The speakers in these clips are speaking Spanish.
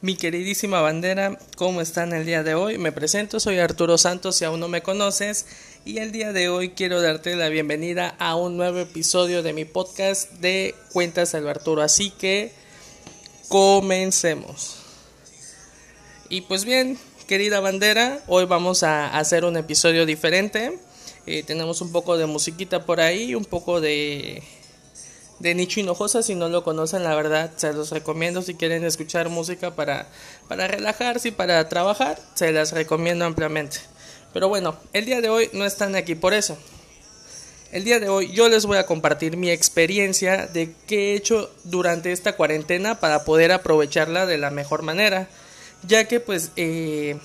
Mi queridísima bandera, ¿cómo están el día de hoy? Me presento, soy Arturo Santos si aún no me conoces y el día de hoy quiero darte la bienvenida a un nuevo episodio de mi podcast de Cuentas del Arturo, así que comencemos. Y pues bien, querida bandera, hoy vamos a hacer un episodio diferente. Eh, tenemos un poco de musiquita por ahí, un poco de de Nicho Hinojosa. Si no lo conocen, la verdad, se los recomiendo. Si quieren escuchar música para, para relajarse y para trabajar, se las recomiendo ampliamente. Pero bueno, el día de hoy no están aquí por eso. El día de hoy yo les voy a compartir mi experiencia de qué he hecho durante esta cuarentena para poder aprovecharla de la mejor manera. Ya que pues eh,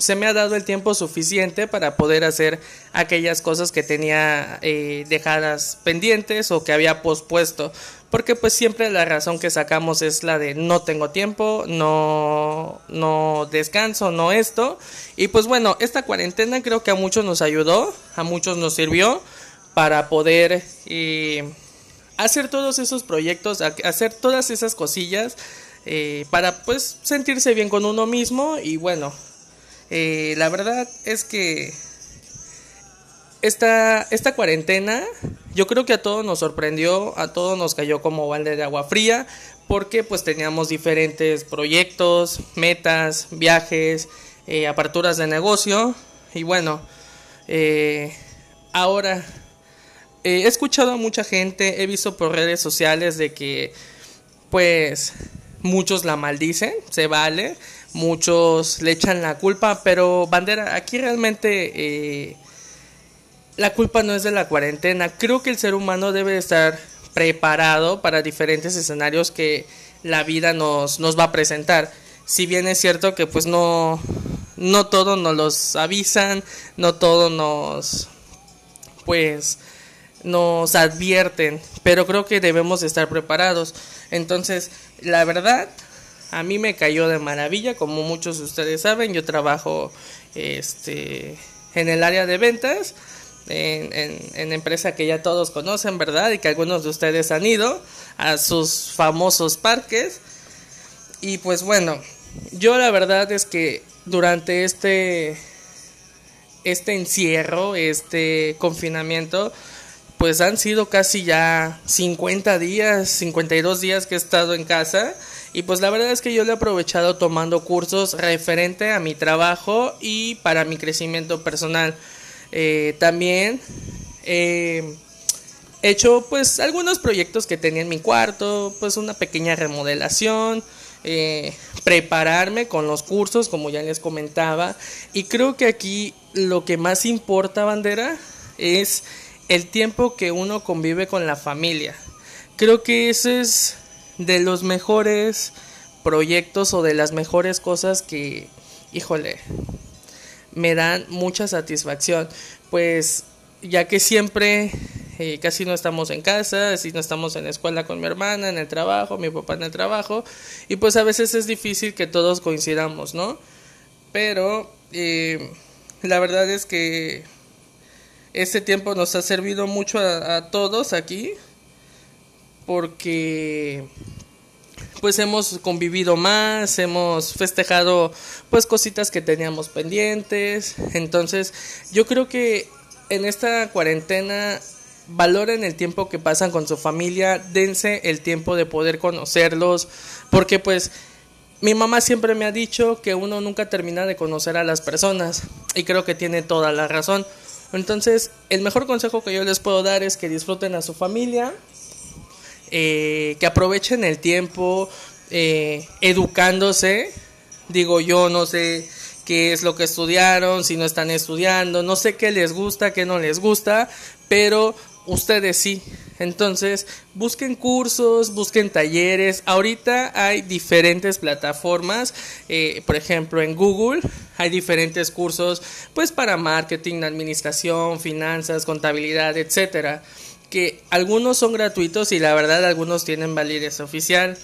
se me ha dado el tiempo suficiente para poder hacer aquellas cosas que tenía eh, dejadas pendientes o que había pospuesto. Porque pues siempre la razón que sacamos es la de no tengo tiempo, no, no descanso, no esto. Y pues bueno, esta cuarentena creo que a muchos nos ayudó, a muchos nos sirvió para poder eh, hacer todos esos proyectos, hacer todas esas cosillas. Eh, para pues sentirse bien con uno mismo y bueno eh, la verdad es que esta, esta cuarentena yo creo que a todos nos sorprendió, a todos nos cayó como balde de agua fría, porque pues teníamos diferentes proyectos, metas, viajes, eh, aperturas de negocio y bueno, eh, ahora he escuchado a mucha gente, he visto por redes sociales de que pues muchos la maldicen, se vale, muchos le echan la culpa, pero Bandera, aquí realmente eh, la culpa no es de la cuarentena. Creo que el ser humano debe estar preparado para diferentes escenarios que la vida nos, nos va a presentar. Si bien es cierto que pues no, no todo nos los avisan, no todo nos pues nos advierten, pero creo que debemos estar preparados. Entonces, la verdad, a mí me cayó de maravilla, como muchos de ustedes saben, yo trabajo este, en el área de ventas, en, en, empresa que ya todos conocen, ¿verdad? Y que algunos de ustedes han ido a sus famosos parques. Y pues bueno, yo la verdad es que durante este, este encierro, este confinamiento, pues han sido casi ya 50 días, 52 días que he estado en casa y pues la verdad es que yo lo he aprovechado tomando cursos referente a mi trabajo y para mi crecimiento personal. Eh, también he hecho pues algunos proyectos que tenía en mi cuarto, pues una pequeña remodelación. Eh, prepararme con los cursos como ya les comentaba y creo que aquí lo que más importa bandera es el tiempo que uno convive con la familia creo que eso es de los mejores proyectos o de las mejores cosas que, híjole, me dan mucha satisfacción. Pues ya que siempre eh, casi no estamos en casa, así no estamos en la escuela con mi hermana, en el trabajo, mi papá en el trabajo, y pues a veces es difícil que todos coincidamos, ¿no? Pero eh, la verdad es que este tiempo nos ha servido mucho a todos aquí porque pues hemos convivido más, hemos festejado pues cositas que teníamos pendientes. Entonces, yo creo que en esta cuarentena valoren el tiempo que pasan con su familia, dense el tiempo de poder conocerlos, porque pues mi mamá siempre me ha dicho que uno nunca termina de conocer a las personas y creo que tiene toda la razón. Entonces, el mejor consejo que yo les puedo dar es que disfruten a su familia, eh, que aprovechen el tiempo eh, educándose. Digo, yo no sé qué es lo que estudiaron, si no están estudiando, no sé qué les gusta, qué no les gusta, pero ustedes sí. Entonces, busquen cursos, busquen talleres. Ahorita hay diferentes plataformas, eh, por ejemplo, en Google hay diferentes cursos, pues para marketing, administración, finanzas, contabilidad, etcétera que algunos son gratuitos y la verdad algunos tienen validez oficial.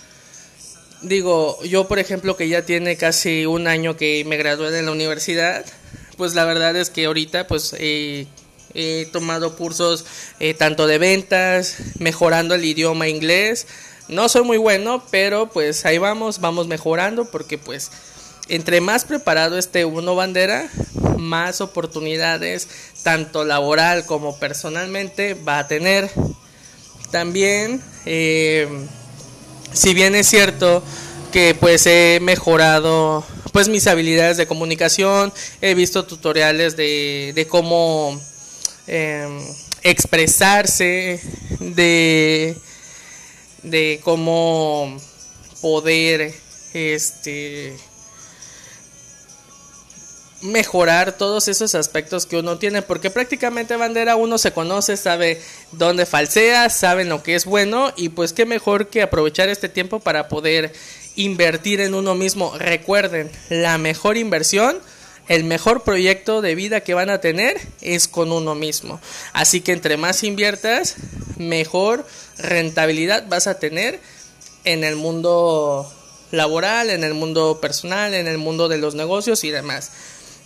Digo, yo por ejemplo que ya tiene casi un año que me gradué de la universidad, pues la verdad es que ahorita pues he tomado cursos eh, tanto de ventas, mejorando el idioma inglés, No soy muy bueno, pero pues ahí vamos, vamos mejorando porque pues entre más preparado esté uno bandera, más oportunidades, tanto laboral como personalmente, va a tener. También, eh, si bien es cierto que pues he mejorado pues mis habilidades de comunicación, he visto tutoriales de, de cómo em, expresarse, de, de cómo poder este mejorar todos esos aspectos que uno tiene, porque prácticamente bandera uno se conoce, sabe dónde falsea, sabe lo que es bueno y pues qué mejor que aprovechar este tiempo para poder invertir en uno mismo. Recuerden, la mejor inversión, el mejor proyecto de vida que van a tener es con uno mismo. Así que entre más inviertas, mejor rentabilidad vas a tener en el mundo laboral, en el mundo personal, en el mundo de los negocios y demás.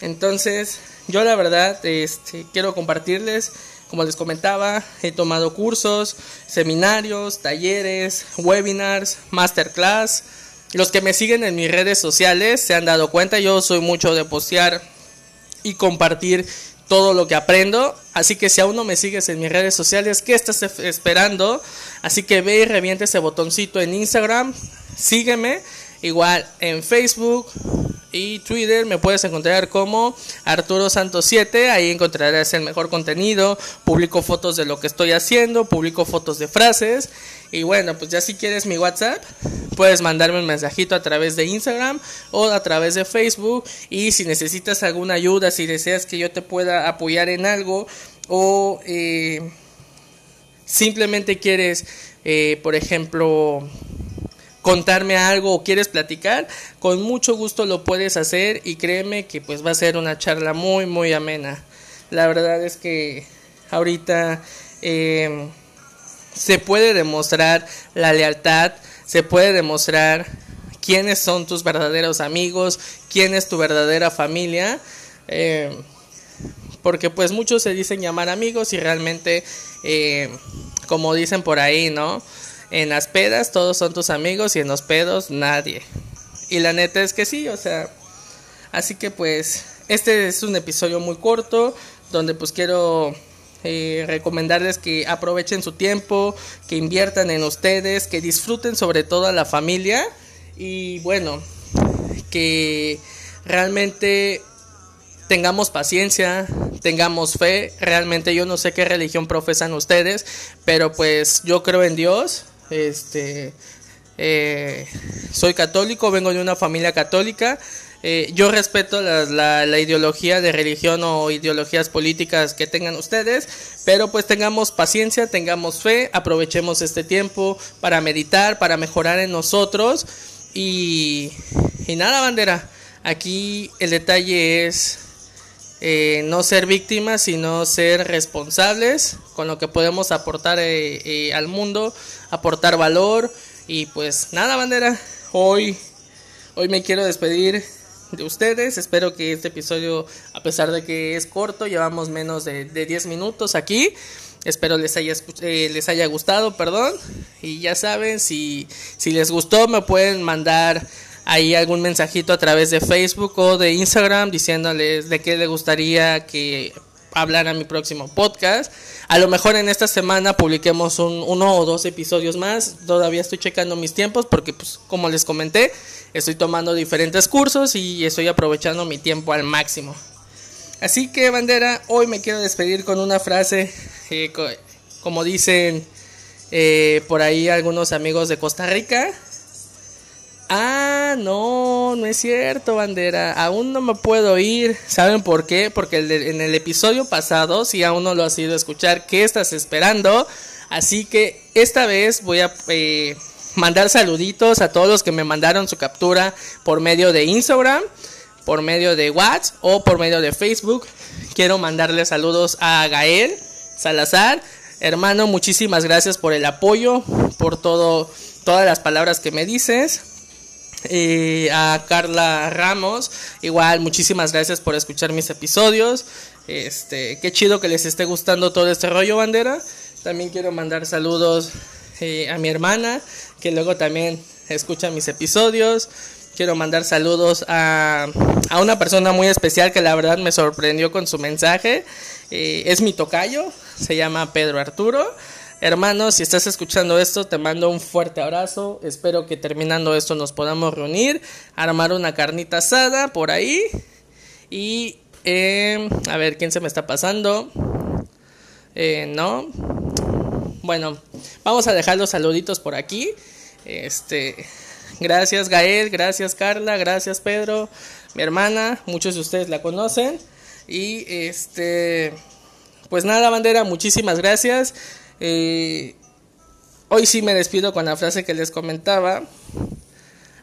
Entonces, yo la verdad este, quiero compartirles, como les comentaba, he tomado cursos, seminarios, talleres, webinars, masterclass. Los que me siguen en mis redes sociales se han dado cuenta, yo soy mucho de postear y compartir todo lo que aprendo. Así que si aún no me sigues en mis redes sociales, ¿qué estás esperando? Así que ve y reviente ese botoncito en Instagram, sígueme, igual en Facebook, y Twitter me puedes encontrar como Arturo Santos 7, ahí encontrarás el mejor contenido, publico fotos de lo que estoy haciendo, publico fotos de frases. Y bueno, pues ya si quieres mi WhatsApp, puedes mandarme un mensajito a través de Instagram o a través de Facebook. Y si necesitas alguna ayuda, si deseas que yo te pueda apoyar en algo o eh, simplemente quieres, eh, por ejemplo, contarme algo o quieres platicar, con mucho gusto lo puedes hacer y créeme que pues va a ser una charla muy muy amena. La verdad es que ahorita em, se puede demostrar la lealtad, se puede demostrar quiénes son tus verdaderos amigos, quién es tu verdadera familia. Em, porque pues muchos se dicen llamar amigos y realmente, em, como dicen por ahí, ¿no? En las pedas todos son tus amigos y en los pedos nadie. Y la neta es que sí, o sea, así que pues este es un episodio muy corto donde pues quiero eh, recomendarles que aprovechen su tiempo, que inviertan en ustedes, que disfruten sobre todo a la familia y bueno, que realmente tengamos paciencia, tengamos fe. Realmente yo no sé qué religión profesan ustedes, pero pues yo creo en Dios este, eh, soy católico, vengo de una familia católica. Eh, yo respeto la, la, ideología de religión o ideologías políticas que tengan ustedes, pero pues tengamos paciencia, tengamos fe, aprovechemos este tiempo para meditar, para mejorar en nosotros y, y nada, bandera. Aquí el detalle es eh, no ser víctimas, sino ser responsables con lo que podemos aportar eh, eh, al mundo, aportar valor. Y pues nada, bandera, hoy, hoy me quiero despedir de ustedes. Espero que este episodio, a pesar de que es corto, llevamos menos de, de 10 minutos aquí. Espero les haya, les haya gustado, perdón. Y ya saben, si, si les gustó, me pueden mandar ahí algún mensajito a través de Facebook o de Instagram diciéndoles de qué le gustaría que hablara mi próximo podcast. A lo mejor en esta semana publiquemos un, uno o dos episodios más. Todavía estoy checando mis tiempos porque, pues, como les comenté, estoy tomando diferentes cursos y estoy aprovechando mi tiempo al máximo. Así que, bandera, hoy me quiero despedir con una frase, eh, como dicen eh, por ahí algunos amigos de Costa Rica. Ah, no, no es cierto, bandera. Aún no me puedo ir. ¿Saben por qué? Porque en el episodio pasado, si aún no lo has ido a escuchar, ¿qué estás esperando? Así que esta vez voy a eh, mandar saluditos a todos los que me mandaron su captura por medio de Instagram, por medio de WhatsApp o por medio de Facebook. Quiero mandarle saludos a Gael Salazar. Hermano, muchísimas gracias por el apoyo, por todo, todas las palabras que me dices a Carla Ramos, igual muchísimas gracias por escuchar mis episodios. Este, qué chido que les esté gustando todo este rollo bandera. También quiero mandar saludos a mi hermana, que luego también escucha mis episodios. Quiero mandar saludos a, a una persona muy especial que la verdad me sorprendió con su mensaje. es mi tocayo, se llama Pedro Arturo. Hermanos, si estás escuchando esto, te mando un fuerte abrazo. Espero que terminando esto nos podamos reunir, armar una carnita asada por ahí. Y eh, a ver, ¿quién se me está pasando? Eh, no. Bueno, vamos a dejar los saluditos por aquí. Este, gracias Gael, gracias Carla, gracias Pedro, mi hermana, muchos de ustedes la conocen. Y este, pues nada, bandera, muchísimas gracias. Eh, hoy sí me despido con la frase que les comentaba.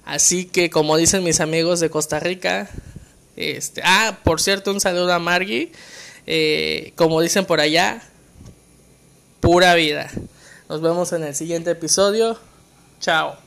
Así que como dicen mis amigos de Costa Rica, este, ah, por cierto, un saludo a Margie. Eh, como dicen por allá, pura vida. Nos vemos en el siguiente episodio. Chao.